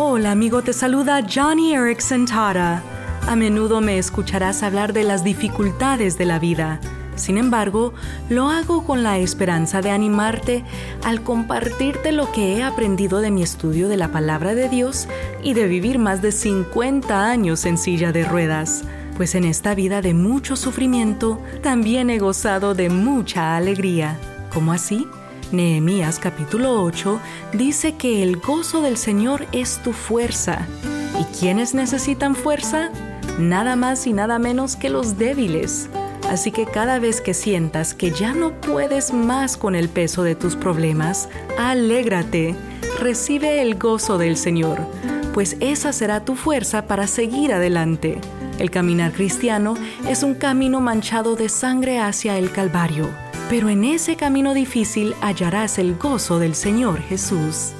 Hola amigo, te saluda Johnny Erickson Tara. A menudo me escucharás hablar de las dificultades de la vida. Sin embargo, lo hago con la esperanza de animarte al compartirte lo que he aprendido de mi estudio de la palabra de Dios y de vivir más de 50 años en silla de ruedas. Pues en esta vida de mucho sufrimiento también he gozado de mucha alegría. ¿Cómo así? Nehemías capítulo 8 dice que el gozo del Señor es tu fuerza. ¿Y quiénes necesitan fuerza? Nada más y nada menos que los débiles. Así que cada vez que sientas que ya no puedes más con el peso de tus problemas, alégrate, recibe el gozo del Señor, pues esa será tu fuerza para seguir adelante. El caminar cristiano es un camino manchado de sangre hacia el Calvario pero en ese camino difícil hallarás el gozo del Señor Jesús.